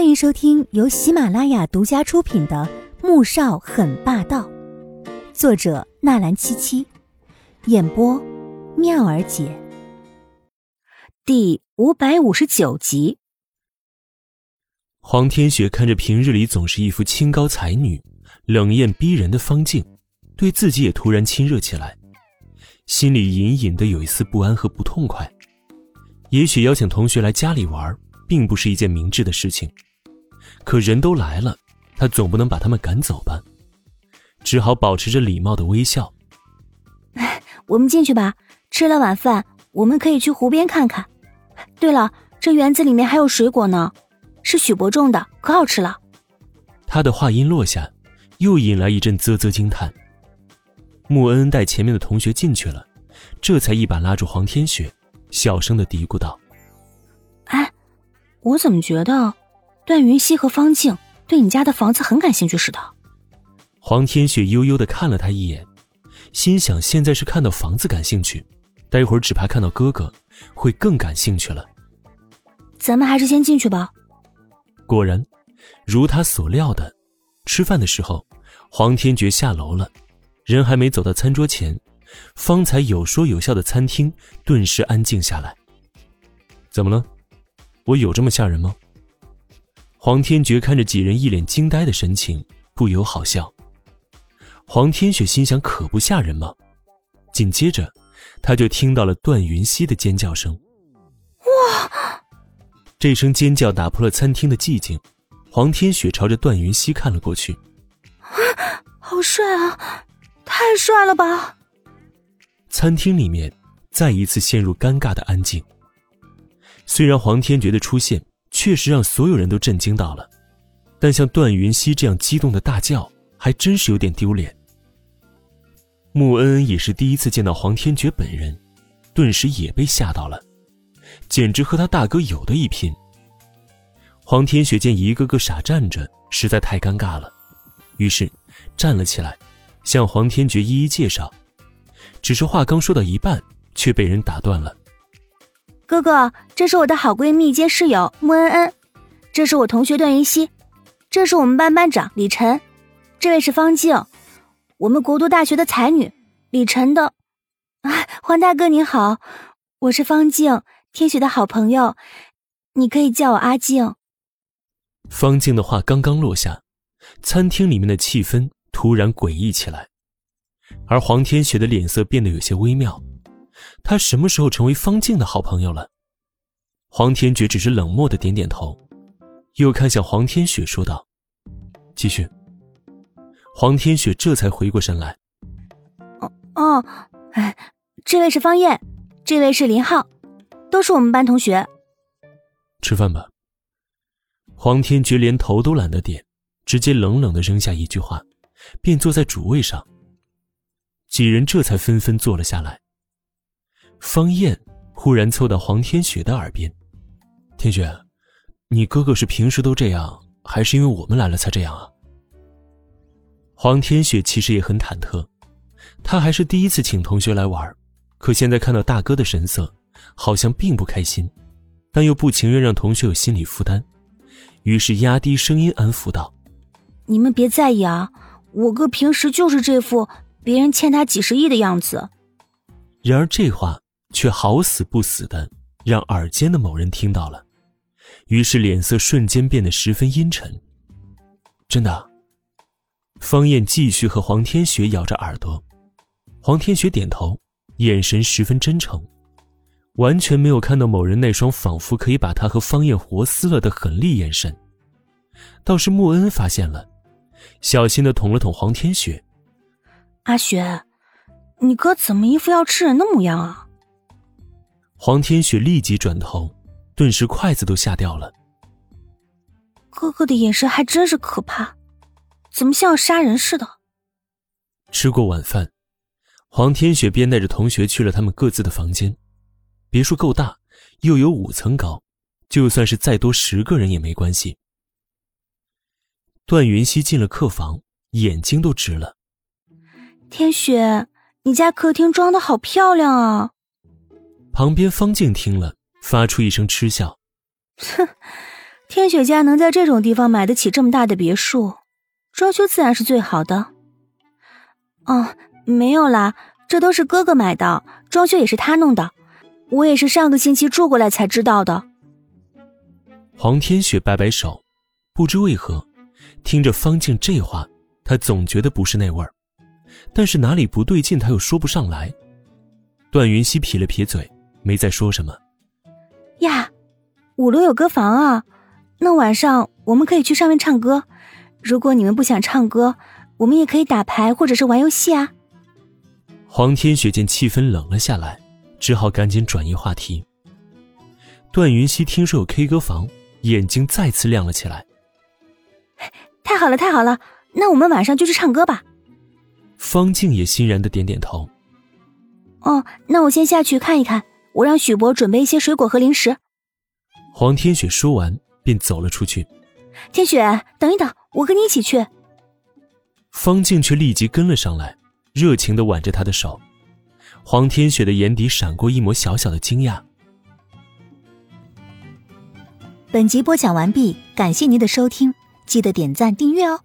欢迎收听由喜马拉雅独家出品的《穆少很霸道》，作者纳兰七七，演播妙儿姐。第五百五十九集。黄天雪看着平日里总是一副清高才女、冷艳逼人的方静，对自己也突然亲热起来，心里隐隐的有一丝不安和不痛快。也许邀请同学来家里玩。并不是一件明智的事情，可人都来了，他总不能把他们赶走吧？只好保持着礼貌的微笑。我们进去吧，吃了晚饭，我们可以去湖边看看。对了，这园子里面还有水果呢，是许伯种的，可好吃了。他的话音落下，又引来一阵啧啧惊叹。穆恩恩带前面的同学进去了，这才一把拉住黄天雪，小声的嘀咕道。哎我怎么觉得，段云溪和方静对你家的房子很感兴趣似的？黄天雪悠悠的看了他一眼，心想：现在是看到房子感兴趣，待会儿只怕看到哥哥会更感兴趣了。咱们还是先进去吧。果然，如他所料的，吃饭的时候，黄天觉下楼了，人还没走到餐桌前，方才有说有笑的餐厅顿时安静下来。怎么了？我有这么吓人吗？黄天觉看着几人一脸惊呆的神情，不由好笑。黄天雪心想：可不吓人吗？紧接着，他就听到了段云溪的尖叫声。哇！这声尖叫打破了餐厅的寂静。黄天雪朝着段云溪看了过去。啊，好帅啊！太帅了吧！餐厅里面再一次陷入尴尬的安静。虽然黄天觉的出现确实让所有人都震惊到了，但像段云溪这样激动的大叫，还真是有点丢脸。穆恩恩也是第一次见到黄天觉本人，顿时也被吓到了，简直和他大哥有的一拼。黄天雪见一个个傻站着，实在太尴尬了，于是站了起来，向黄天觉一一介绍。只是话刚说到一半，却被人打断了。哥哥，这是我的好闺蜜兼室友穆恩恩，这是我同学段云溪，这是我们班班长李晨，这位是方静，我们国都大学的才女，李晨的。啊，黄大哥你好，我是方静，天雪的好朋友，你可以叫我阿静。方静的话刚刚落下，餐厅里面的气氛突然诡异起来，而黄天雪的脸色变得有些微妙。他什么时候成为方静的好朋友了？黄天觉只是冷漠的点点头，又看向黄天雪说道：“继续。”黄天雪这才回过神来：“哦哦，哎，这位是方燕，这位是林浩，都是我们班同学。吃饭吧。”黄天觉连头都懒得点，直接冷冷的扔下一句话，便坐在主位上。几人这才纷纷坐了下来。方燕忽然凑到黄天雪的耳边：“天雪，你哥哥是平时都这样，还是因为我们来了才这样啊？”黄天雪其实也很忐忑，他还是第一次请同学来玩，可现在看到大哥的神色，好像并不开心，但又不情愿让同学有心理负担，于是压低声音安抚道：“你们别在意啊，我哥平时就是这副别人欠他几十亿的样子。”然而这话。却好死不死的让耳尖的某人听到了，于是脸色瞬间变得十分阴沉。真的，方燕继续和黄天雪咬着耳朵，黄天雪点头，眼神十分真诚，完全没有看到某人那双仿佛可以把他和方燕活撕了的狠厉眼神。倒是穆恩发现了，小心的捅了捅黄天雪：“阿雪，你哥怎么一副要吃人的模样啊？”黄天雪立即转头，顿时筷子都吓掉了。哥哥的眼神还真是可怕，怎么像要杀人似的？吃过晚饭，黄天雪便带着同学去了他们各自的房间。别墅够大，又有五层高，就算是再多十个人也没关系。段云溪进了客房，眼睛都直了。天雪，你家客厅装的好漂亮啊！旁边方静听了，发出一声嗤笑：“哼，天雪家能在这种地方买得起这么大的别墅，装修自然是最好的。哦，没有啦，这都是哥哥买的，装修也是他弄的，我也是上个星期住过来才知道的。黄天雪摆摆手，不知为何，听着方静这话，他总觉得不是那味儿，但是哪里不对劲，他又说不上来。段云溪撇了撇嘴，没再说什么。呀，五楼有歌房啊，那晚上我们可以去上面唱歌。如果你们不想唱歌，我们也可以打牌或者是玩游戏啊。黄天雪见气氛冷了下来，只好赶紧转移话题。段云溪听说有 K 歌房。眼睛再次亮了起来。太好了，太好了！那我们晚上就去唱歌吧。方静也欣然的点点头。哦，那我先下去看一看，我让许博准备一些水果和零食。黄天雪说完便走了出去。天雪，等一等，我跟你一起去。方静却立即跟了上来，热情的挽着他的手。黄天雪的眼底闪过一抹小小的惊讶。本集播讲完毕，感谢您的收听，记得点赞订阅哦。